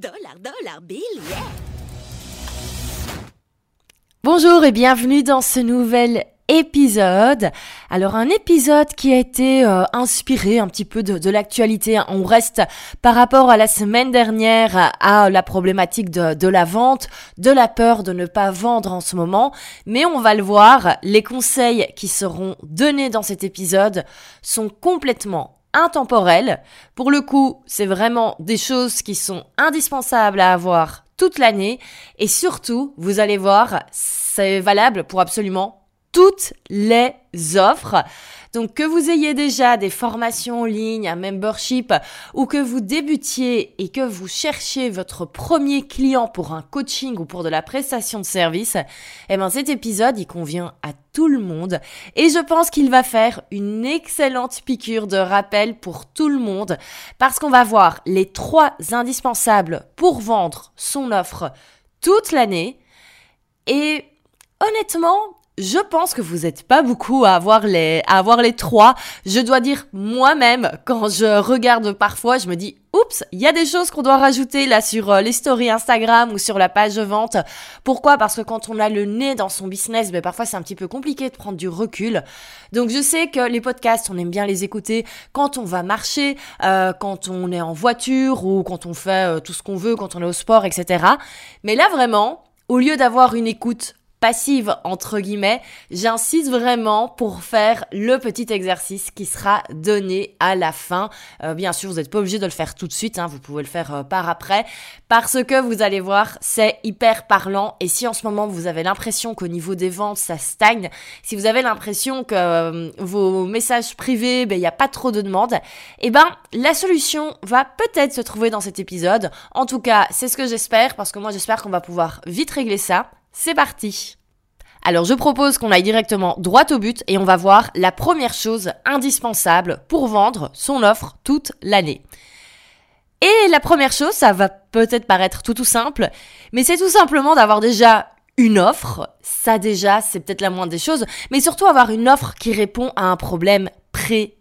Dollar, dollar, bill, yeah Bonjour et bienvenue dans ce nouvel épisode. Alors un épisode qui a été euh, inspiré un petit peu de, l'actualité. On reste par rapport à la semaine dernière à la problématique de, de la vente, de la peur de ne pas vendre en ce moment. Mais on va le voir, les conseils qui seront donnés dans cet épisode sont complètement intemporels. Pour le coup, c'est vraiment des choses qui sont indispensables à avoir toute l'année. Et surtout, vous allez voir, c'est valable pour absolument toutes les offres. Donc que vous ayez déjà des formations en ligne, un membership ou que vous débutiez et que vous cherchiez votre premier client pour un coaching ou pour de la prestation de service, eh ben cet épisode il convient à tout le monde. Et je pense qu'il va faire une excellente piqûre de rappel pour tout le monde parce qu'on va voir les trois indispensables pour vendre son offre toute l'année. Et honnêtement, je pense que vous n'êtes pas beaucoup à avoir les, à avoir les trois. Je dois dire moi-même, quand je regarde parfois, je me dis, oups, il y a des choses qu'on doit rajouter là sur euh, les stories Instagram ou sur la page de vente. Pourquoi? Parce que quand on a le nez dans son business, ben parfois c'est un petit peu compliqué de prendre du recul. Donc je sais que les podcasts, on aime bien les écouter quand on va marcher, euh, quand on est en voiture ou quand on fait euh, tout ce qu'on veut, quand on est au sport, etc. Mais là vraiment, au lieu d'avoir une écoute passive entre guillemets, j'insiste vraiment pour faire le petit exercice qui sera donné à la fin. Euh, bien sûr, vous n'êtes pas obligé de le faire tout de suite, hein, vous pouvez le faire euh, par après, parce que vous allez voir, c'est hyper parlant. Et si en ce moment vous avez l'impression qu'au niveau des ventes ça stagne, si vous avez l'impression que euh, vos messages privés, ben il n'y a pas trop de demandes, eh ben la solution va peut-être se trouver dans cet épisode. En tout cas, c'est ce que j'espère, parce que moi j'espère qu'on va pouvoir vite régler ça. C'est parti alors je propose qu'on aille directement droit au but et on va voir la première chose indispensable pour vendre son offre toute l'année. Et la première chose, ça va peut-être paraître tout tout simple, mais c'est tout simplement d'avoir déjà une offre. Ça déjà, c'est peut-être la moindre des choses, mais surtout avoir une offre qui répond à un problème précis.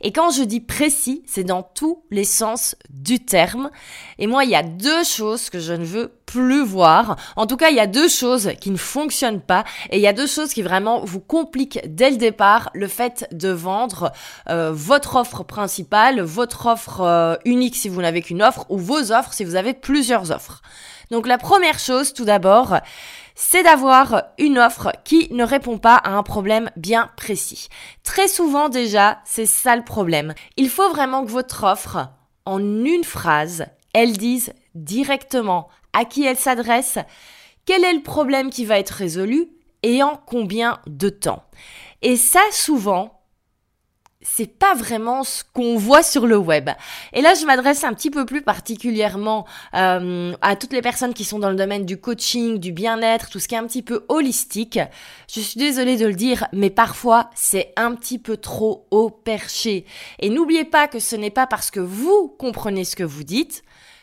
Et quand je dis précis, c'est dans tous les sens du terme. Et moi, il y a deux choses que je ne veux plus voir. En tout cas, il y a deux choses qui ne fonctionnent pas. Et il y a deux choses qui vraiment vous compliquent dès le départ le fait de vendre euh, votre offre principale, votre offre euh, unique si vous n'avez qu'une offre, ou vos offres si vous avez plusieurs offres. Donc la première chose, tout d'abord, c'est d'avoir une offre qui ne répond pas à un problème bien précis. Très souvent déjà, c'est ça le problème. Il faut vraiment que votre offre, en une phrase, elle dise directement à qui elle s'adresse, quel est le problème qui va être résolu et en combien de temps. Et ça, souvent, c'est pas vraiment ce qu'on voit sur le web. Et là, je m'adresse un petit peu plus particulièrement euh, à toutes les personnes qui sont dans le domaine du coaching, du bien-être, tout ce qui est un petit peu holistique. Je suis désolée de le dire, mais parfois c'est un petit peu trop haut perché. Et n'oubliez pas que ce n'est pas parce que vous comprenez ce que vous dites,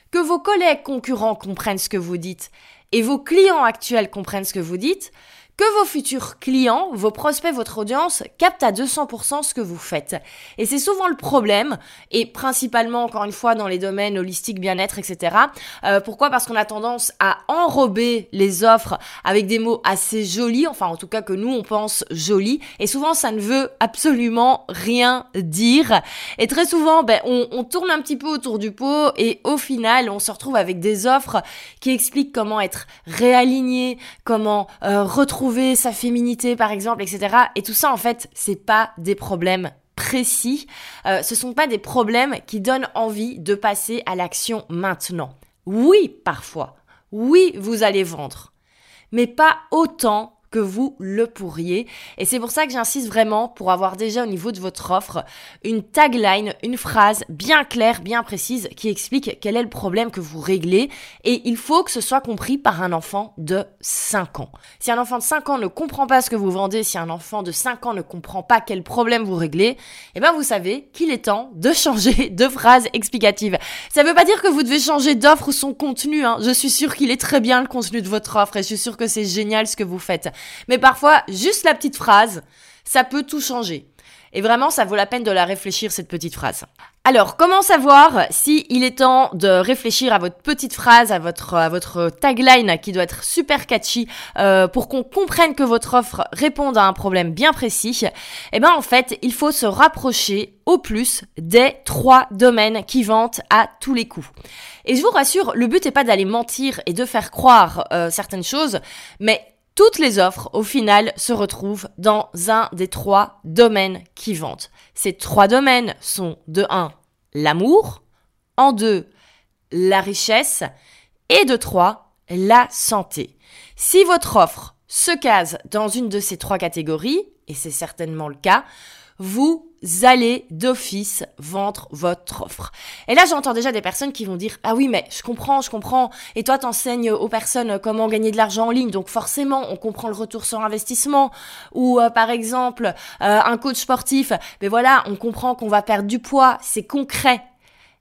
que vos collègues concurrents comprennent ce que vous dites, et vos clients actuels comprennent ce que vous dites, que vos futurs clients, vos prospects, votre audience captent à 200% ce que vous faites. Et c'est souvent le problème, et principalement, encore une fois, dans les domaines holistiques, bien-être, etc. Euh, pourquoi? Parce qu'on a tendance à enrober les offres avec des mots assez jolis, enfin en tout cas que nous, on pense jolis, et souvent, ça ne veut absolument rien dire. Et très souvent, ben, on, on tourne un petit peu autour du pot, et au final, on se retrouve avec des offres qui expliquent comment être réaligné, comment euh, retrouver sa féminité par exemple, etc. Et tout ça en fait, c'est pas des problèmes précis, euh, ce sont pas des problèmes qui donnent envie de passer à l'action maintenant. Oui, parfois. Oui, vous allez vendre. Mais pas autant que vous le pourriez. Et c'est pour ça que j'insiste vraiment pour avoir déjà au niveau de votre offre une tagline, une phrase bien claire, bien précise qui explique quel est le problème que vous réglez. Et il faut que ce soit compris par un enfant de 5 ans. Si un enfant de 5 ans ne comprend pas ce que vous vendez, si un enfant de 5 ans ne comprend pas quel problème vous réglez, eh ben vous savez qu'il est temps de changer de phrase explicative. Ça ne veut pas dire que vous devez changer d'offre ou son contenu. Hein. Je suis sûre qu'il est très bien le contenu de votre offre et je suis sûre que c'est génial ce que vous faites. Mais parfois, juste la petite phrase, ça peut tout changer. Et vraiment, ça vaut la peine de la réfléchir, cette petite phrase. Alors, comment savoir si il est temps de réfléchir à votre petite phrase, à votre, tagline qui doit être super catchy euh, pour qu'on comprenne que votre offre réponde à un problème bien précis? Eh ben, en fait, il faut se rapprocher au plus des trois domaines qui vantent à tous les coups. Et je vous rassure, le but n'est pas d'aller mentir et de faire croire euh, certaines choses, mais toutes les offres, au final, se retrouvent dans un des trois domaines qui vendent. Ces trois domaines sont de 1, l'amour, en 2, la richesse, et de 3, la santé. Si votre offre se case dans une de ces trois catégories, et c'est certainement le cas, vous allez d'office vendre votre offre. Et là, j'entends déjà des personnes qui vont dire "Ah oui, mais je comprends, je comprends. Et toi t'enseignes aux personnes comment gagner de l'argent en ligne, donc forcément, on comprend le retour sur investissement ou euh, par exemple, euh, un coach sportif, mais voilà, on comprend qu'on va perdre du poids, c'est concret."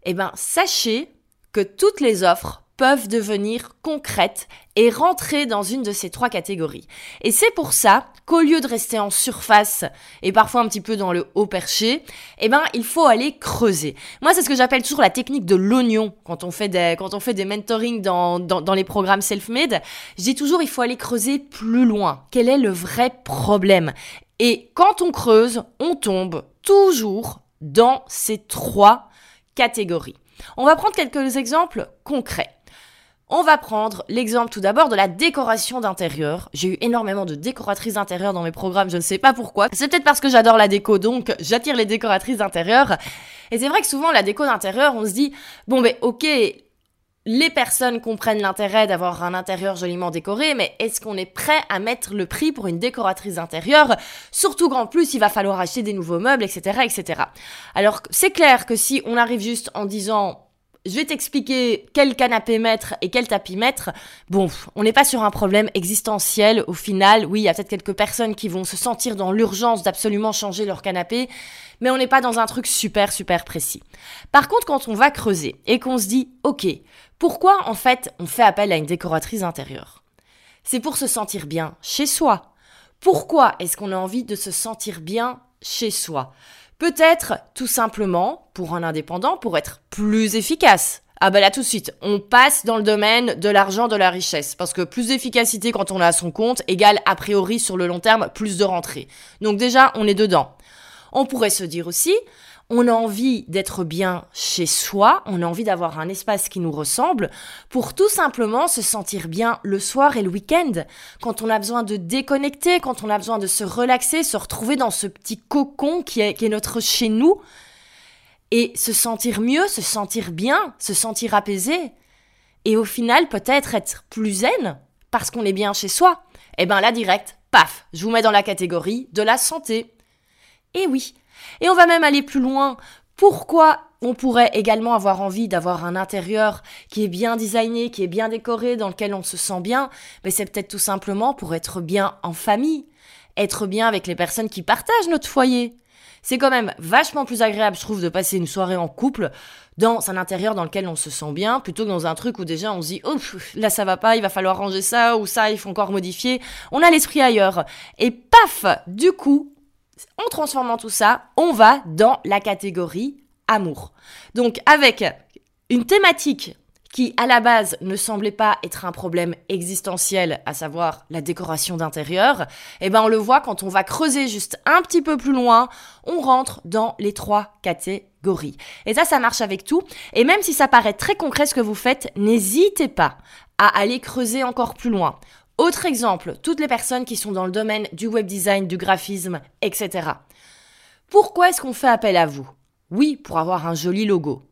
Eh ben, sachez que toutes les offres peuvent devenir concrètes et rentrer dans une de ces trois catégories. Et c'est pour ça qu'au lieu de rester en surface et parfois un petit peu dans le haut perché, eh ben, il faut aller creuser. Moi, c'est ce que j'appelle toujours la technique de l'oignon quand on fait des, quand on fait des mentoring dans, dans, dans les programmes self-made. Je dis toujours, il faut aller creuser plus loin. Quel est le vrai problème? Et quand on creuse, on tombe toujours dans ces trois catégories. On va prendre quelques exemples concrets. On va prendre l'exemple tout d'abord de la décoration d'intérieur. J'ai eu énormément de décoratrices d'intérieur dans mes programmes, je ne sais pas pourquoi. C'est peut-être parce que j'adore la déco, donc j'attire les décoratrices d'intérieur. Et c'est vrai que souvent la déco d'intérieur, on se dit, bon ben ok, les personnes comprennent l'intérêt d'avoir un intérieur joliment décoré, mais est-ce qu'on est prêt à mettre le prix pour une décoratrice d'intérieur? Surtout qu'en plus, il va falloir acheter des nouveaux meubles, etc., etc. Alors, c'est clair que si on arrive juste en disant je vais t'expliquer quel canapé mettre et quel tapis mettre. Bon, on n'est pas sur un problème existentiel au final. Oui, il y a peut-être quelques personnes qui vont se sentir dans l'urgence d'absolument changer leur canapé, mais on n'est pas dans un truc super super précis. Par contre, quand on va creuser et qu'on se dit, ok, pourquoi en fait on fait appel à une décoratrice intérieure? C'est pour se sentir bien chez soi. Pourquoi est-ce qu'on a envie de se sentir bien chez soi? Peut-être tout simplement pour un indépendant pour être plus efficace. Ah bah là tout de suite, on passe dans le domaine de l'argent, de la richesse. Parce que plus d'efficacité quand on a son compte égale a priori sur le long terme plus de rentrée. Donc déjà, on est dedans. On pourrait se dire aussi, on a envie d'être bien chez soi, on a envie d'avoir un espace qui nous ressemble pour tout simplement se sentir bien le soir et le week-end, quand on a besoin de déconnecter, quand on a besoin de se relaxer, se retrouver dans ce petit cocon qui est, notre chez nous, et se sentir mieux, se sentir bien, se sentir apaisé, et au final peut-être être plus zen parce qu'on est bien chez soi. Eh ben là direct, paf, je vous mets dans la catégorie de la santé. Et oui, et on va même aller plus loin. Pourquoi on pourrait également avoir envie d'avoir un intérieur qui est bien designé, qui est bien décoré, dans lequel on se sent bien? Mais c'est peut-être tout simplement pour être bien en famille, être bien avec les personnes qui partagent notre foyer. C'est quand même vachement plus agréable, je trouve, de passer une soirée en couple dans un intérieur dans lequel on se sent bien, plutôt que dans un truc où déjà on se dit, oh, là ça va pas, il va falloir ranger ça, ou ça, il faut encore modifier. On a l'esprit ailleurs. Et paf, du coup, en transformant tout ça, on va dans la catégorie amour. Donc avec une thématique qui à la base ne semblait pas être un problème existentiel, à savoir la décoration d'intérieur, eh ben on le voit quand on va creuser juste un petit peu plus loin, on rentre dans les trois catégories. Et ça, ça marche avec tout. Et même si ça paraît très concret ce que vous faites, n'hésitez pas à aller creuser encore plus loin. Autre exemple, toutes les personnes qui sont dans le domaine du web design, du graphisme, etc. Pourquoi est-ce qu'on fait appel à vous? Oui, pour avoir un joli logo.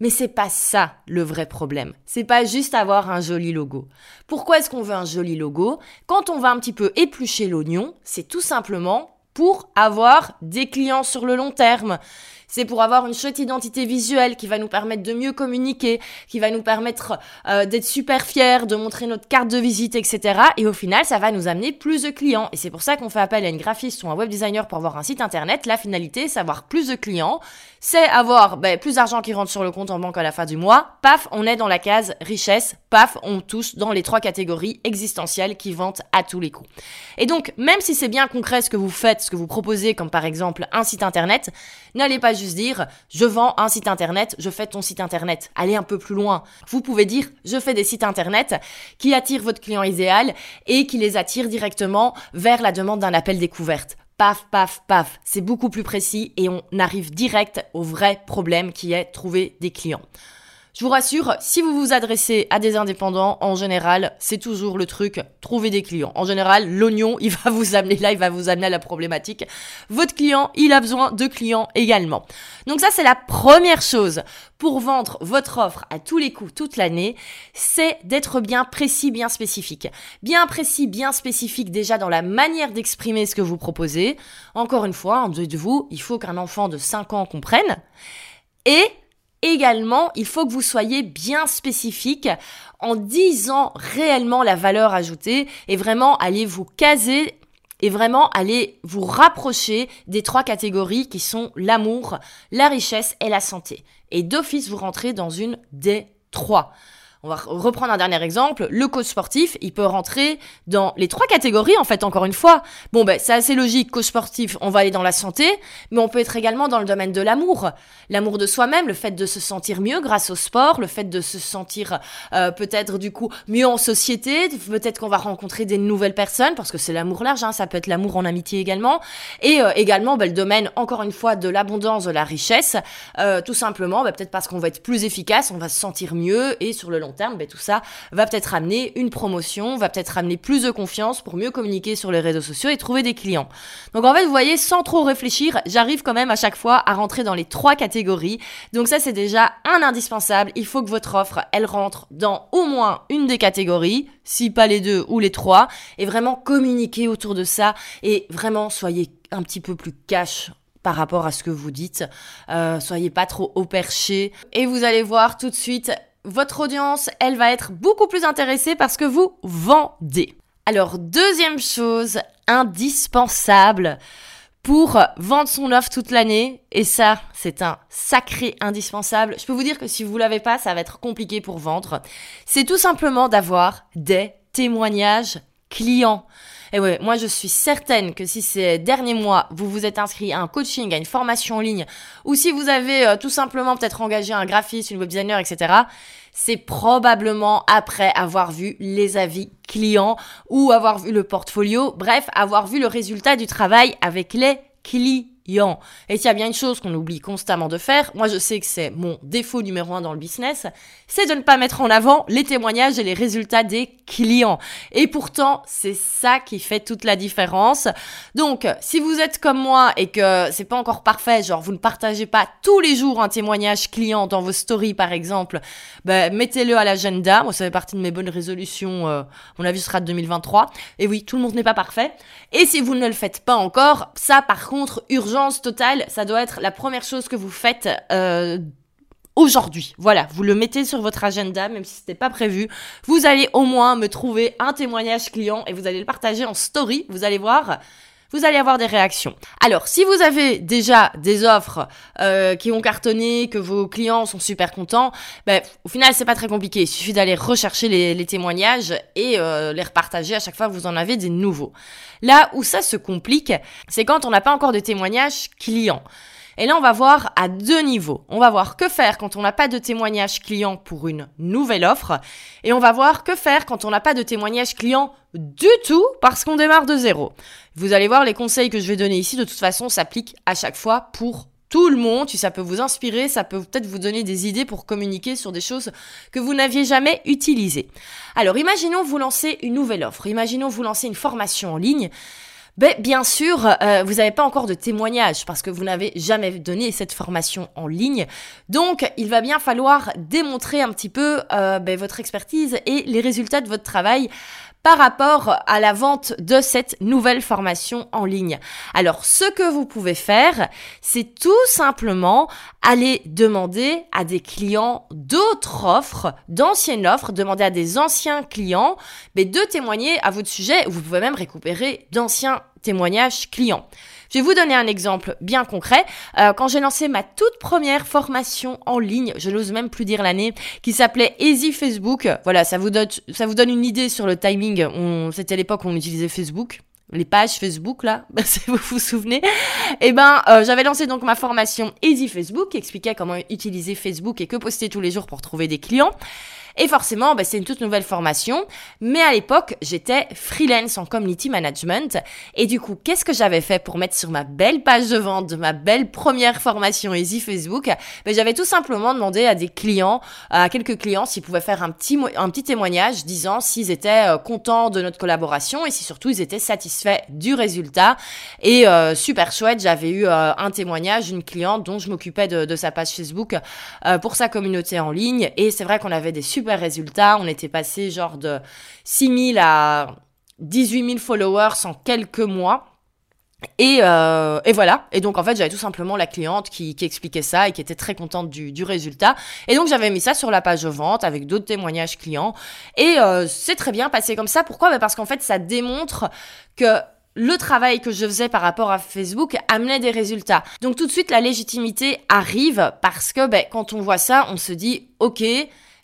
Mais c'est pas ça le vrai problème. C'est pas juste avoir un joli logo. Pourquoi est-ce qu'on veut un joli logo? Quand on va un petit peu éplucher l'oignon, c'est tout simplement pour avoir des clients sur le long terme c'est pour avoir une chouette identité visuelle qui va nous permettre de mieux communiquer, qui va nous permettre euh, d'être super fiers, de montrer notre carte de visite, etc. Et au final, ça va nous amener plus de clients. Et c'est pour ça qu'on fait appel à une graphiste ou un web designer pour avoir un site internet. La finalité, c'est avoir plus de clients, c'est avoir ben, plus d'argent qui rentre sur le compte en banque à la fin du mois. Paf, on est dans la case richesse. Paf, on touche dans les trois catégories existentielles qui vantent à tous les coups. Et donc, même si c'est bien concret ce que vous faites, ce que vous proposez, comme par exemple un site internet, n'allez pas juste dire je vends un site internet, je fais ton site internet. Allez un peu plus loin. Vous pouvez dire je fais des sites internet qui attirent votre client idéal et qui les attirent directement vers la demande d'un appel découverte. Paf, paf, paf. C'est beaucoup plus précis et on arrive direct au vrai problème qui est trouver des clients. Je vous rassure, si vous vous adressez à des indépendants, en général, c'est toujours le truc, trouver des clients. En général, l'oignon, il va vous amener là, il va vous amener à la problématique. Votre client, il a besoin de clients également. Donc ça, c'est la première chose pour vendre votre offre à tous les coups toute l'année, c'est d'être bien précis, bien spécifique. Bien précis, bien spécifique déjà dans la manière d'exprimer ce que vous proposez. Encore une fois, en de vous, il faut qu'un enfant de 5 ans comprenne. Et Également, il faut que vous soyez bien spécifique en disant réellement la valeur ajoutée et vraiment aller vous caser et vraiment aller vous rapprocher des trois catégories qui sont l'amour, la richesse et la santé. Et d'office, vous rentrez dans une des trois. On va reprendre un dernier exemple. Le coach sportif, il peut rentrer dans les trois catégories, en fait, encore une fois. Bon, ben, c'est assez logique. Coach sportif, on va aller dans la santé, mais on peut être également dans le domaine de l'amour. L'amour de soi-même, le fait de se sentir mieux grâce au sport, le fait de se sentir euh, peut-être, du coup, mieux en société. Peut-être qu'on va rencontrer des nouvelles personnes, parce que c'est l'amour large, hein, ça peut être l'amour en amitié également. Et euh, également, ben, le domaine, encore une fois, de l'abondance, de la richesse. Euh, tout simplement, ben, peut-être parce qu'on va être plus efficace, on va se sentir mieux, et sur le long terme, ben, tout ça va peut-être amener une promotion, va peut-être amener plus de confiance pour mieux communiquer sur les réseaux sociaux et trouver des clients. Donc en fait, vous voyez, sans trop réfléchir, j'arrive quand même à chaque fois à rentrer dans les trois catégories. Donc ça, c'est déjà un indispensable. Il faut que votre offre, elle rentre dans au moins une des catégories, si pas les deux ou les trois, et vraiment communiquer autour de ça et vraiment soyez un petit peu plus cash par rapport à ce que vous dites. Euh, soyez pas trop au perché. Et vous allez voir tout de suite, votre audience, elle va être beaucoup plus intéressée parce que vous vendez. Alors, deuxième chose indispensable pour vendre son offre toute l'année, et ça, c'est un sacré indispensable. Je peux vous dire que si vous l'avez pas, ça va être compliqué pour vendre. C'est tout simplement d'avoir des témoignages clients. Et ouais, moi je suis certaine que si ces derniers mois, vous vous êtes inscrit à un coaching, à une formation en ligne, ou si vous avez euh, tout simplement peut-être engagé un graphiste, une web designer, etc., c'est probablement après avoir vu les avis clients ou avoir vu le portfolio, bref, avoir vu le résultat du travail avec les clients. Et s'il y a bien une chose qu'on oublie constamment de faire, moi je sais que c'est mon défaut numéro un dans le business, c'est de ne pas mettre en avant les témoignages et les résultats des clients. Et pourtant, c'est ça qui fait toute la différence. Donc, si vous êtes comme moi et que c'est pas encore parfait, genre vous ne partagez pas tous les jours un témoignage client dans vos stories par exemple, ben, mettez-le à l'agenda. Moi, ça fait partie de mes bonnes résolutions. Euh, mon avis sera de 2023. Et oui, tout le monde n'est pas parfait. Et si vous ne le faites pas encore, ça par contre, urgent totale, ça doit être la première chose que vous faites euh, aujourd'hui. Voilà, vous le mettez sur votre agenda, même si ce n'était pas prévu. Vous allez au moins me trouver un témoignage client et vous allez le partager en story. Vous allez voir vous allez avoir des réactions. Alors, si vous avez déjà des offres euh, qui ont cartonné, que vos clients sont super contents, ben, au final, c'est pas très compliqué. Il suffit d'aller rechercher les, témoignages et euh, les repartager à chaque fois que vous en avez des nouveaux. Là où ça se complique, c'est quand on n'a pas encore de témoignages clients. Et là, on va voir à deux niveaux. On va voir que faire quand on n'a pas de témoignage client pour une nouvelle offre. Et on va voir que faire quand on n'a pas de témoignage client du tout parce qu'on démarre de zéro. Vous allez voir, les conseils que je vais donner ici, de toute façon, s'appliquent à chaque fois pour tout le monde, ça peut vous inspirer, ça peut peut-être vous donner des idées pour communiquer sur des choses que vous n'aviez jamais utilisées. Alors, imaginons vous lancer une nouvelle offre, imaginons vous lancer une formation en ligne. Ben, bien sûr, euh, vous n'avez pas encore de témoignage parce que vous n'avez jamais donné cette formation en ligne. Donc, il va bien falloir démontrer un petit peu euh, ben, votre expertise et les résultats de votre travail par rapport à la vente de cette nouvelle formation en ligne. Alors, ce que vous pouvez faire, c'est tout simplement aller demander à des clients d'autres offres, d'anciennes offres, demander à des anciens clients mais de témoigner à votre sujet. Vous pouvez même récupérer d'anciens témoignages clients. Je vais vous donner un exemple bien concret. Euh, quand j'ai lancé ma toute première formation en ligne, je n'ose même plus dire l'année, qui s'appelait Easy Facebook. Voilà, ça vous donne, ça vous donne une idée sur le timing. C'était l'époque où on utilisait Facebook les pages Facebook là, si vous vous souvenez, eh ben euh, j'avais lancé donc ma formation Easy Facebook qui expliquait comment utiliser Facebook et que poster tous les jours pour trouver des clients. Et forcément, bah, c'est une toute nouvelle formation. Mais à l'époque, j'étais freelance en community management. Et du coup, qu'est-ce que j'avais fait pour mettre sur ma belle page de vente de ma belle première formation Easy Facebook? Ben, J'avais tout simplement demandé à des clients, à quelques clients, s'ils pouvaient faire un petit, un petit témoignage disant s'ils étaient euh, contents de notre collaboration et si surtout ils étaient satisfaits du résultat. Et euh, super chouette, j'avais eu euh, un témoignage d'une cliente dont je m'occupais de, sa page Facebook pour sa communauté en ligne. Et c'est vrai qu'on avait des super résultats. On était passé genre de 6 000 à 18 000 followers en quelques mois. Et, euh, et, voilà. Et donc en fait, j'avais tout simplement la cliente qui, qui, expliquait ça et qui était très contente du, du résultat. Et donc j'avais mis ça sur la page de vente avec d'autres témoignages clients. Et euh, c'est très bien passé comme ça. Pourquoi? Bah Parce qu'en fait, ça démontre que le travail que je faisais par rapport à Facebook amenait des résultats. Donc tout de suite, la légitimité arrive parce que ben, quand on voit ça, on se dit, ok,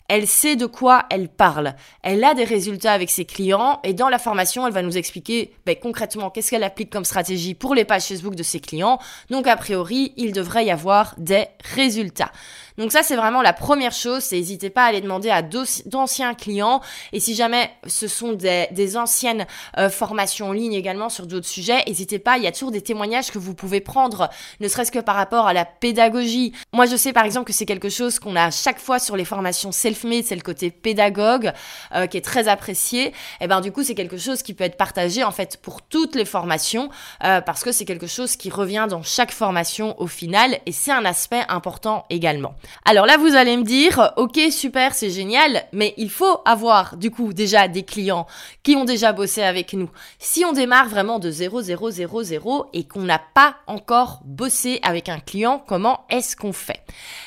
elle sait de quoi elle parle. Elle a des résultats avec ses clients et dans la formation, elle va nous expliquer ben, concrètement qu'est-ce qu'elle applique comme stratégie pour les pages Facebook de ses clients. Donc a priori, il devrait y avoir des résultats. Donc ça, c'est vraiment la première chose. C'est n'hésitez pas à aller demander à d'anciens clients. Et si jamais ce sont des, des anciennes euh, formations en ligne également sur d'autres sujets, n'hésitez pas. Il y a toujours des témoignages que vous pouvez prendre, ne serait-ce que par rapport à la pédagogie. Moi, je sais par exemple que c'est quelque chose qu'on a à chaque fois sur les formations self-made, c'est le côté pédagogue euh, qui est très apprécié. Et eh ben du coup, c'est quelque chose qui peut être partagé en fait pour toutes les formations euh, parce que c'est quelque chose qui revient dans chaque formation au final et c'est un aspect important également. Alors là, vous allez me dire, ok, super, c'est génial, mais il faut avoir du coup déjà des clients qui ont déjà bossé avec nous. Si on démarre vraiment de 0, 0, 0, 0 et qu'on n'a pas encore bossé avec un client, comment est-ce qu'on fait?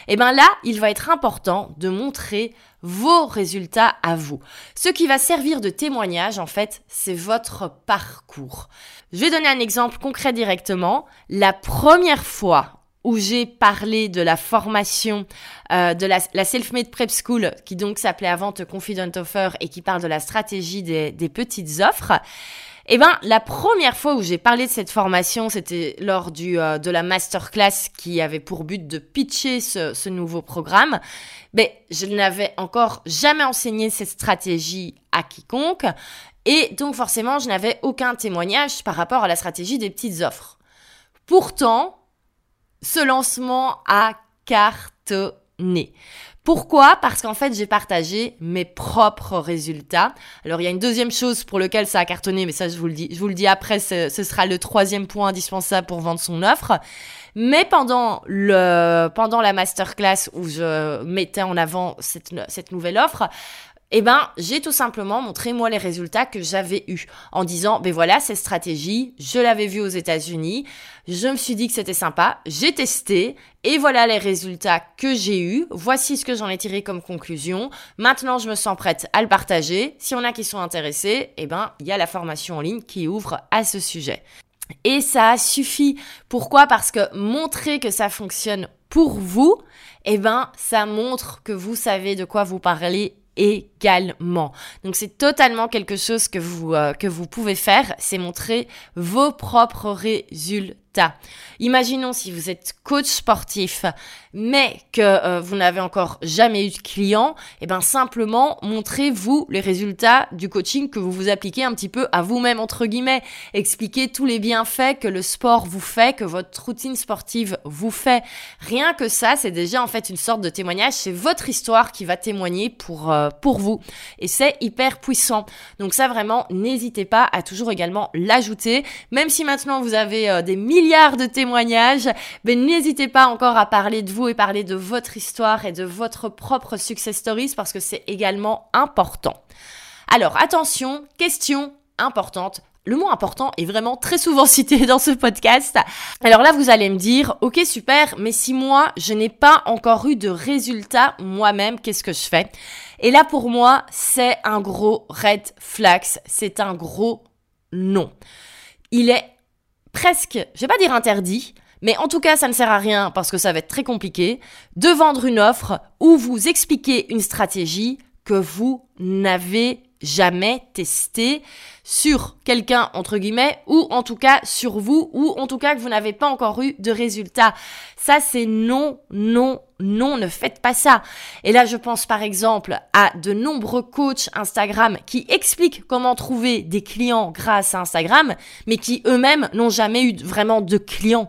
Eh bien là, il va être important de montrer vos résultats à vous. Ce qui va servir de témoignage, en fait, c'est votre parcours. Je vais donner un exemple concret directement. La première fois où j'ai parlé de la formation euh, de la, Self-Made Prep School, qui donc s'appelait avant Confident Offer et qui parle de la stratégie des, des petites offres. Eh ben, la première fois où j'ai parlé de cette formation, c'était lors du, euh, de la masterclass qui avait pour but de pitcher ce, ce nouveau programme. Mais je n'avais encore jamais enseigné cette stratégie à quiconque. Et donc, forcément, je n'avais aucun témoignage par rapport à la stratégie des petites offres. Pourtant, ce lancement a cartonné. Pourquoi? Parce qu'en fait, j'ai partagé mes propres résultats. Alors, il y a une deuxième chose pour laquelle ça a cartonné, mais ça, je vous le dis, je vous le dis après, ce, sera le troisième point indispensable pour vendre son offre. Mais pendant le, pendant la masterclass où je mettais en avant cette, cette nouvelle offre, eh ben, j'ai tout simplement montré moi les résultats que j'avais eus en disant, ben voilà, cette stratégie, je l'avais vue aux États-Unis, je me suis dit que c'était sympa, j'ai testé et voilà les résultats que j'ai eus. Voici ce que j'en ai tiré comme conclusion. Maintenant, je me sens prête à le partager. Si on a qui sont intéressés, eh ben, il y a la formation en ligne qui ouvre à ce sujet. Et ça suffit. Pourquoi? Parce que montrer que ça fonctionne pour vous, eh ben, ça montre que vous savez de quoi vous parlez également. Donc c'est totalement quelque chose que vous, euh, que vous pouvez faire, c'est montrer vos propres résultats résultats. Imaginons si vous êtes coach sportif, mais que euh, vous n'avez encore jamais eu de client, et eh ben simplement montrez-vous les résultats du coaching que vous vous appliquez un petit peu à vous-même entre guillemets. Expliquez tous les bienfaits que le sport vous fait, que votre routine sportive vous fait. Rien que ça, c'est déjà en fait une sorte de témoignage. C'est votre histoire qui va témoigner pour euh, pour vous, et c'est hyper puissant. Donc ça vraiment, n'hésitez pas à toujours également l'ajouter, même si maintenant vous avez euh, des milliards de témoignages témoignage, ben, n'hésitez pas encore à parler de vous parler de votre histoire et de votre propre success stories parce que c'est également important. Alors attention, question importante. Le mot important est vraiment très souvent cité dans ce podcast. Alors là, vous allez me dire, ok super, mais si moi, je n'ai pas encore eu de résultat moi-même, qu'est-ce que je fais? Et là, pour moi, c'est un gros red flag, c'est un gros non. Il est presque, je vais pas dire interdit, mais en tout cas, ça ne sert à rien parce que ça va être très compliqué de vendre une offre où vous expliquez une stratégie que vous n'avez jamais testé sur quelqu'un entre guillemets ou en tout cas sur vous ou en tout cas que vous n'avez pas encore eu de résultat. Ça c'est non, non, non, ne faites pas ça. Et là je pense par exemple à de nombreux coachs Instagram qui expliquent comment trouver des clients grâce à Instagram mais qui eux-mêmes n'ont jamais eu vraiment de clients.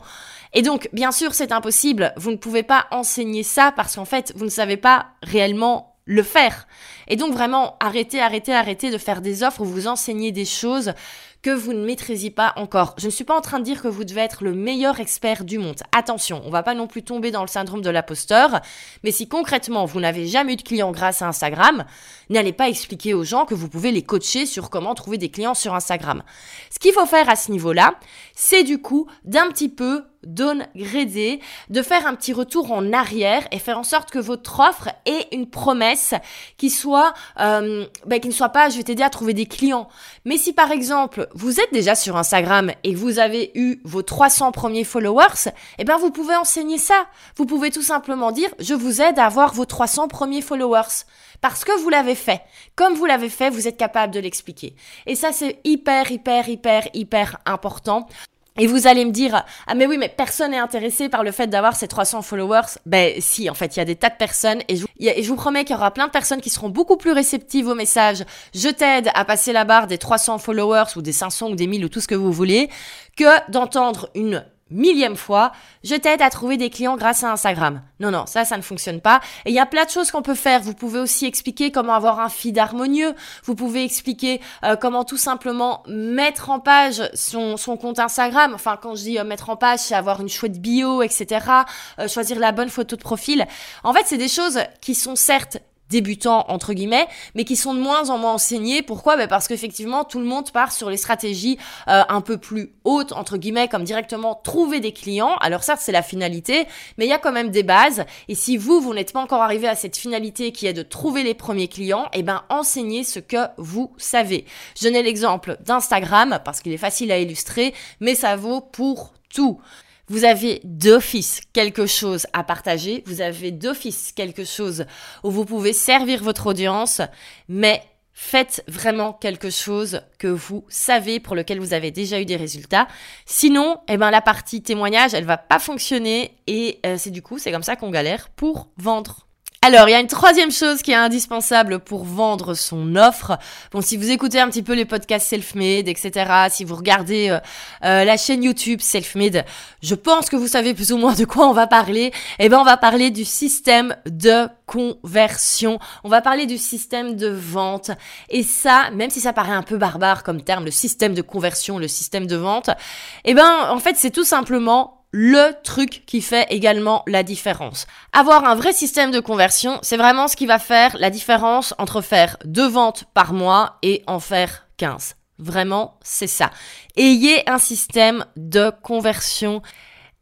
Et donc, bien sûr, c'est impossible. Vous ne pouvez pas enseigner ça parce qu'en fait, vous ne savez pas réellement le faire. Et donc vraiment, arrêtez, arrêtez, arrêtez de faire des offres où vous enseignez des choses que vous ne maîtrisez pas encore. Je ne suis pas en train de dire que vous devez être le meilleur expert du monde. Attention, on va pas non plus tomber dans le syndrome de l'imposteur, mais si concrètement vous n'avez jamais eu de clients grâce à Instagram, n'allez pas expliquer aux gens que vous pouvez les coacher sur comment trouver des clients sur Instagram. Ce qu'il faut faire à ce niveau-là, c'est du coup d'un petit peu downgrader, de faire un petit retour en arrière et faire en sorte que votre offre ait une promesse qui soit, euh, bah, qui ne soit pas, je vais t'aider à trouver des clients. Mais si par exemple vous êtes déjà sur Instagram et vous avez eu vos 300 premiers followers, eh bien vous pouvez enseigner ça. Vous pouvez tout simplement dire, je vous aide à avoir vos 300 premiers followers. Parce que vous l'avez fait. Comme vous l'avez fait, vous êtes capable de l'expliquer. Et ça, c'est hyper, hyper, hyper, hyper important. Et vous allez me dire, ah mais oui, mais personne n'est intéressé par le fait d'avoir ces 300 followers. Ben si, en fait, il y a des tas de personnes et je, vous promets qu'il y aura plein de personnes qui seront beaucoup plus réceptives au message. Je t'aide à passer la barre des 300 followers ou des 500 ou des 1000 ou tout ce que vous voulez, que d'entendre une millième fois, je t'aide à trouver des clients grâce à Instagram. Non, non, ça, ça ne fonctionne pas. Et il y a plein de choses qu'on peut faire. Vous pouvez aussi expliquer comment avoir un feed harmonieux. Vous pouvez expliquer euh, comment tout simplement mettre en page son, son compte Instagram. Enfin, quand je dis euh, mettre en page, c'est avoir une chouette bio, etc. Euh, choisir la bonne photo de profil. En fait, c'est des choses qui sont certes débutants entre guillemets, mais qui sont de moins en moins enseignés. Pourquoi? Ben Parce qu'effectivement, tout le monde part sur les stratégies euh, un peu plus hautes, entre guillemets, comme directement trouver des clients. Alors certes, c'est la finalité, mais il y a quand même des bases. Et si vous, vous n'êtes pas encore arrivé à cette finalité qui est de trouver les premiers clients, eh ben enseignez ce que vous savez. Je donne l'exemple d'Instagram, parce qu'il est facile à illustrer, mais ça vaut pour tout. Vous avez d'office quelque chose à partager, vous avez d'office quelque chose où vous pouvez servir votre audience, mais faites vraiment quelque chose que vous savez pour lequel vous avez déjà eu des résultats. Sinon, eh ben la partie témoignage, elle va pas fonctionner et euh, c'est du coup, c'est comme ça qu'on galère pour vendre. Alors, il y a une troisième chose qui est indispensable pour vendre son offre. Bon, si vous écoutez un petit peu les podcasts self-made, etc., si vous regardez euh, euh, la chaîne YouTube self-made, je pense que vous savez plus ou moins de quoi on va parler. Eh ben, on va parler du système de conversion. On va parler du système de vente. Et ça, même si ça paraît un peu barbare comme terme, le système de conversion, le système de vente, eh ben, en fait, c'est tout simplement le truc qui fait également la différence. Avoir un vrai système de conversion, c'est vraiment ce qui va faire la différence entre faire deux ventes par mois et en faire 15. Vraiment, c'est ça. Ayez un système de conversion.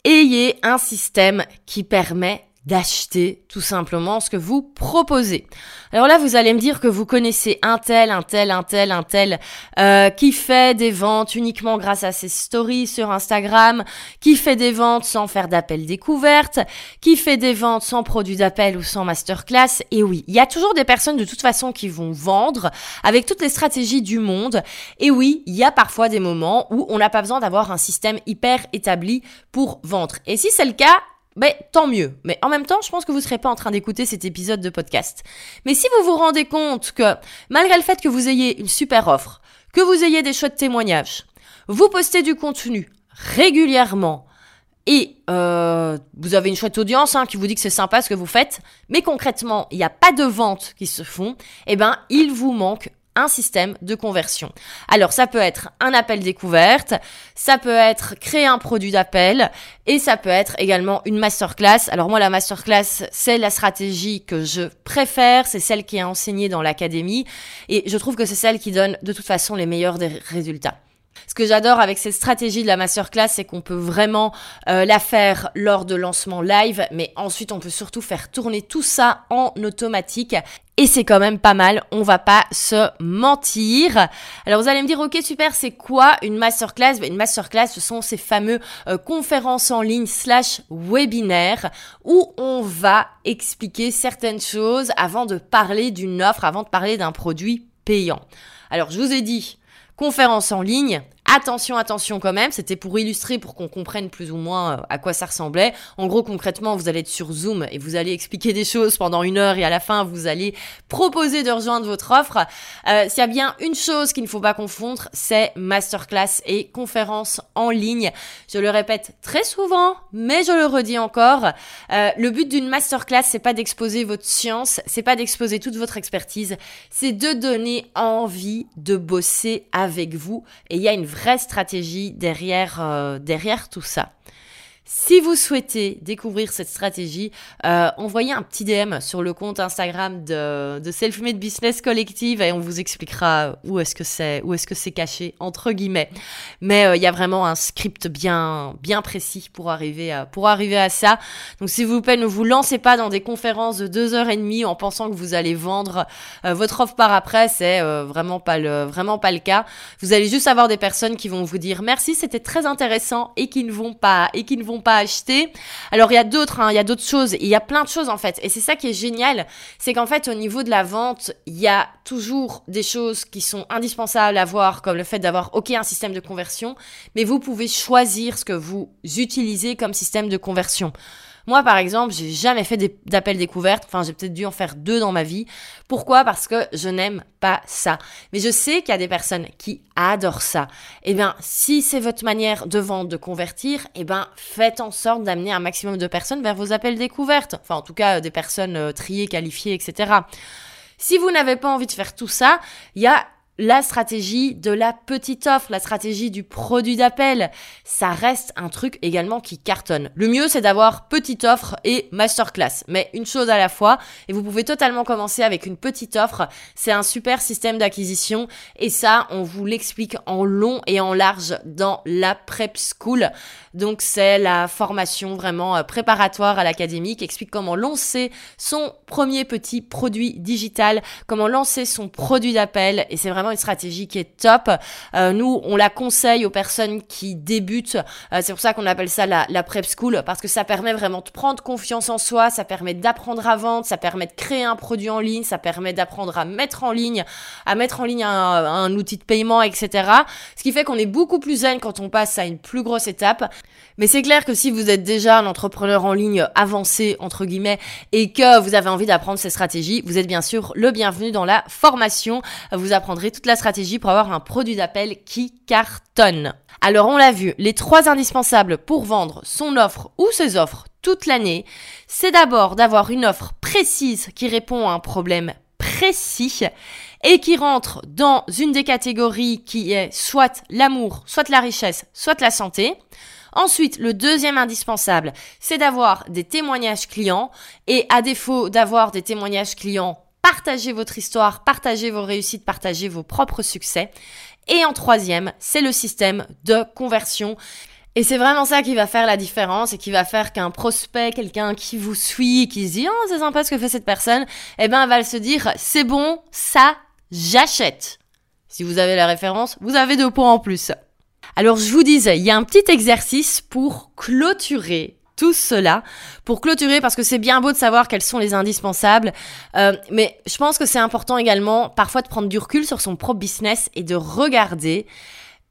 Ayez un système qui permet d'acheter tout simplement ce que vous proposez. Alors là, vous allez me dire que vous connaissez un tel, un tel, un tel, un tel, euh, qui fait des ventes uniquement grâce à ses stories sur Instagram, qui fait des ventes sans faire d'appel découverte, qui fait des ventes sans produit d'appel ou sans masterclass. Et oui, il y a toujours des personnes de toute façon qui vont vendre avec toutes les stratégies du monde. Et oui, il y a parfois des moments où on n'a pas besoin d'avoir un système hyper établi pour vendre. Et si c'est le cas, ben, tant mieux. Mais en même temps, je pense que vous ne serez pas en train d'écouter cet épisode de podcast. Mais si vous vous rendez compte que, malgré le fait que vous ayez une super offre, que vous ayez des chouettes témoignages, vous postez du contenu régulièrement et euh, vous avez une chouette audience hein, qui vous dit que c'est sympa ce que vous faites, mais concrètement, il n'y a pas de ventes qui se font, eh ben, il vous manque un système de conversion. Alors ça peut être un appel découverte, ça peut être créer un produit d'appel et ça peut être également une masterclass. Alors moi la masterclass c'est la stratégie que je préfère, c'est celle qui est enseignée dans l'académie et je trouve que c'est celle qui donne de toute façon les meilleurs des résultats. Ce que j'adore avec cette stratégie de la masterclass, c'est qu'on peut vraiment euh, la faire lors de lancement live, mais ensuite on peut surtout faire tourner tout ça en automatique. Et c'est quand même pas mal, on va pas se mentir. Alors vous allez me dire, ok super, c'est quoi une masterclass? Ben, Une masterclass, ce sont ces fameux euh, conférences en ligne slash webinaires où on va expliquer certaines choses avant de parler d'une offre, avant de parler d'un produit payant. Alors je vous ai dit, conférence en ligne, Attention, attention quand même, c'était pour illustrer, pour qu'on comprenne plus ou moins euh, à quoi ça ressemblait. En gros, concrètement, vous allez être sur Zoom et vous allez expliquer des choses pendant une heure et à la fin, vous allez proposer de rejoindre votre offre. Euh, S'il y a bien une chose qu'il ne faut pas confondre, c'est masterclass et conférence en ligne. Je le répète très souvent, mais je le redis encore. Euh, le but d'une masterclass, c'est pas d'exposer votre science, c'est pas d'exposer toute votre expertise, c'est de donner envie de bosser avec vous. Et il y a une stratégie derrière, euh, derrière tout ça. Si vous souhaitez découvrir cette stratégie, euh, envoyez un petit DM sur le compte Instagram de, de Self-Made Business Collective et on vous expliquera où est-ce que c'est, où est-ce que c'est caché entre guillemets. Mais euh, il y a vraiment un script bien, bien précis pour arriver à, pour arriver à ça. Donc s'il vous plaît, ne vous lancez pas dans des conférences de deux heures et demie en pensant que vous allez vendre euh, votre offre par après. C'est euh, vraiment pas le, vraiment pas le cas. Vous allez juste avoir des personnes qui vont vous dire merci, c'était très intéressant et qui ne vont pas, et qui ne vont pas acheter. Alors il y a d'autres, hein, il y a d'autres choses, il y a plein de choses en fait. Et c'est ça qui est génial, c'est qu'en fait au niveau de la vente, il y a toujours des choses qui sont indispensables à voir, comme le fait d'avoir ok un système de conversion, mais vous pouvez choisir ce que vous utilisez comme système de conversion. Moi, par exemple, j'ai jamais fait d'appel découverte. Enfin, j'ai peut-être dû en faire deux dans ma vie. Pourquoi? Parce que je n'aime pas ça. Mais je sais qu'il y a des personnes qui adorent ça. Eh bien, si c'est votre manière de vendre, de convertir, eh bien, faites en sorte d'amener un maximum de personnes vers vos appels découvertes. Enfin, en tout cas, des personnes euh, triées, qualifiées, etc. Si vous n'avez pas envie de faire tout ça, il y a la stratégie de la petite offre, la stratégie du produit d'appel, ça reste un truc également qui cartonne. Le mieux, c'est d'avoir petite offre et masterclass, mais une chose à la fois. Et vous pouvez totalement commencer avec une petite offre. C'est un super système d'acquisition et ça, on vous l'explique en long et en large dans la prep school. Donc, c'est la formation vraiment euh, préparatoire à l'académie qui explique comment lancer son premier petit produit digital, comment lancer son produit d'appel et c'est vraiment une stratégie qui est top. Euh, nous, on la conseille aux personnes qui débutent. Euh, c'est pour ça qu'on appelle ça la, prep school parce que ça permet vraiment de prendre confiance en soi, ça permet d'apprendre à vendre, ça permet de créer un produit en ligne, ça permet d'apprendre à mettre en ligne, à mettre en ligne un, un outil de paiement, etc. Ce qui fait qu'on est beaucoup plus zen quand on passe à une plus grosse étape. Mais c'est clair que si vous êtes déjà un entrepreneur en ligne avancé, entre guillemets, et que vous avez envie d'apprendre ces stratégies, vous êtes bien sûr le bienvenu dans la formation. Vous apprendrez toute la stratégie pour avoir un produit d'appel qui cartonne. Alors on l'a vu, les trois indispensables pour vendre son offre ou ses offres toute l'année, c'est d'abord d'avoir une offre précise qui répond à un problème précis et qui rentre dans une des catégories qui est soit l'amour, soit la richesse, soit la santé. Ensuite, le deuxième indispensable, c'est d'avoir des témoignages clients et à défaut d'avoir des témoignages clients partagez votre histoire, partagez vos réussites, partagez vos propres succès. Et en troisième, c'est le système de conversion. Et c'est vraiment ça qui va faire la différence et qui va faire qu'un prospect, quelqu'un qui vous suit, qui se dit oh c'est sympa ce que fait cette personne, eh ben va se dire c'est bon, ça j'achète. Si vous avez la référence, vous avez deux points en plus. Alors je vous disais, il y a un petit exercice pour clôturer tout cela pour clôturer parce que c'est bien beau de savoir quels sont les indispensables, euh, mais je pense que c'est important également parfois de prendre du recul sur son propre business et de regarder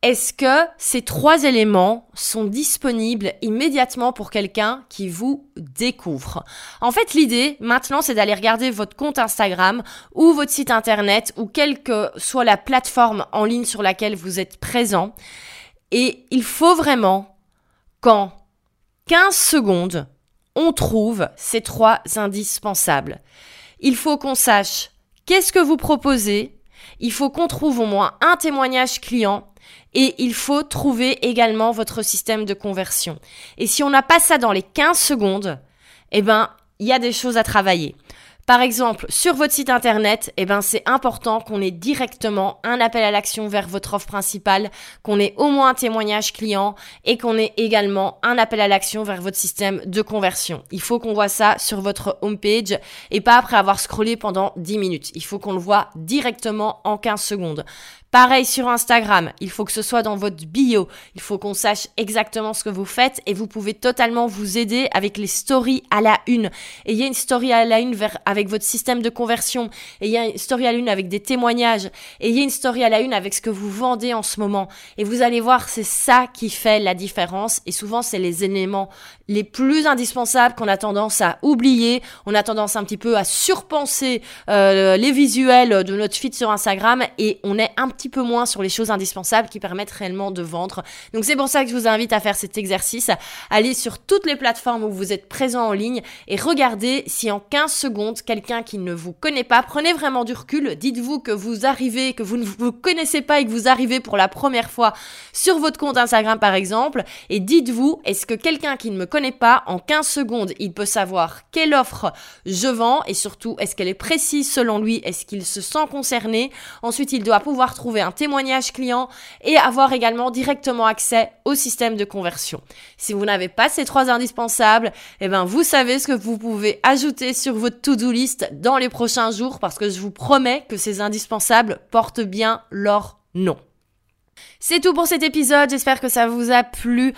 est-ce que ces trois éléments sont disponibles immédiatement pour quelqu'un qui vous découvre? En fait, l'idée maintenant, c'est d'aller regarder votre compte Instagram ou votre site internet ou quelle que soit la plateforme en ligne sur laquelle vous êtes présent. Et il faut vraiment qu'en 15 secondes, on trouve ces trois indispensables. Il faut qu'on sache qu'est-ce que vous proposez, il faut qu'on trouve au moins un témoignage client et il faut trouver également votre système de conversion. Et si on n'a pas ça dans les 15 secondes, eh ben, il y a des choses à travailler. Par exemple, sur votre site internet, eh ben, c'est important qu'on ait directement un appel à l'action vers votre offre principale, qu'on ait au moins un témoignage client et qu'on ait également un appel à l'action vers votre système de conversion. Il faut qu'on voit ça sur votre homepage et pas après avoir scrollé pendant 10 minutes. Il faut qu'on le voit directement en 15 secondes. Pareil sur Instagram, il faut que ce soit dans votre bio, il faut qu'on sache exactement ce que vous faites et vous pouvez totalement vous aider avec les stories à la une. Et il y a une story à la une avec votre système de conversion, et il y a une story à la une avec des témoignages, et il y a une story à la une avec ce que vous vendez en ce moment. Et vous allez voir, c'est ça qui fait la différence et souvent c'est les éléments les plus indispensables qu'on a tendance à oublier, on a tendance un petit peu à surpenser euh, les visuels de notre feed sur Instagram et on est un petit peu moins sur les choses indispensables qui permettent réellement de vendre. Donc c'est pour ça que je vous invite à faire cet exercice. Allez sur toutes les plateformes où vous êtes présent en ligne et regardez si en 15 secondes, quelqu'un qui ne vous connaît pas, prenez vraiment du recul, dites-vous que vous arrivez, que vous ne vous connaissez pas et que vous arrivez pour la première fois sur votre compte Instagram par exemple, et dites-vous, est-ce que quelqu'un qui ne me connaît pas, en 15 secondes, il peut savoir quelle offre je vends et surtout, est-ce qu'elle est précise selon lui, est-ce qu'il se sent concerné? Ensuite, il doit pouvoir trouver un témoignage client et avoir également directement accès au système de conversion. Si vous n'avez pas ces trois indispensables, eh ben vous savez ce que vous pouvez ajouter sur votre to-do list dans les prochains jours parce que je vous promets que ces indispensables portent bien leur nom. C'est tout pour cet épisode, j'espère que ça vous a plu.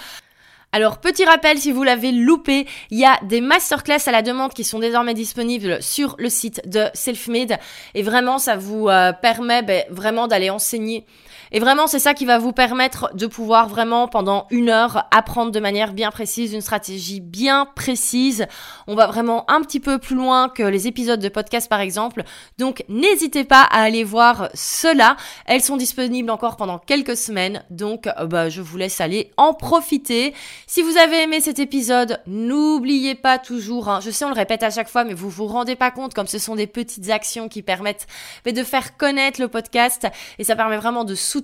Alors petit rappel, si vous l'avez loupé, il y a des masterclass à la demande qui sont désormais disponibles sur le site de Selfmade. Et vraiment ça vous euh, permet ben, vraiment d'aller enseigner et vraiment, c'est ça qui va vous permettre de pouvoir vraiment pendant une heure apprendre de manière bien précise une stratégie bien précise. On va vraiment un petit peu plus loin que les épisodes de podcast par exemple. Donc n'hésitez pas à aller voir cela. Elles sont disponibles encore pendant quelques semaines. Donc euh, bah, je vous laisse aller en profiter. Si vous avez aimé cet épisode, n'oubliez pas toujours, hein, je sais on le répète à chaque fois, mais vous vous rendez pas compte comme ce sont des petites actions qui permettent de faire connaître le podcast et ça permet vraiment de soutenir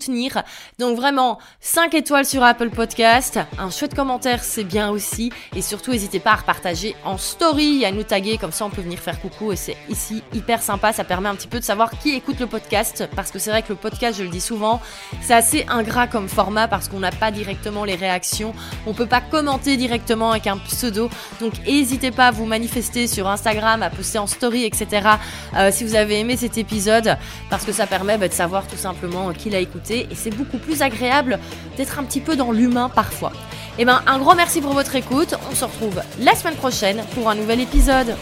Donc vraiment, 5 étoiles sur Apple Podcast, un chouette commentaire, c'est bien aussi. Et surtout, n'hésitez pas à repartager en story, à nous taguer, comme ça on peut venir faire coucou. Et c'est ici hyper sympa, ça permet un petit peu de savoir qui écoute le podcast. Parce que c'est vrai que le podcast, je le dis souvent, c'est assez ingrat comme format parce qu'on n'a pas directement les réactions. On peut pas commenter directement avec un pseudo. Donc n'hésitez pas à vous manifester sur Instagram, à poster en story, etc. Euh, si vous avez aimé cet épisode, parce que ça permet bah, de savoir tout simplement qui l'a écouté et c'est beaucoup plus agréable d'être un petit peu dans l'humain parfois. Et eh ben un gros merci pour votre écoute, on se retrouve la semaine prochaine pour un nouvel épisode.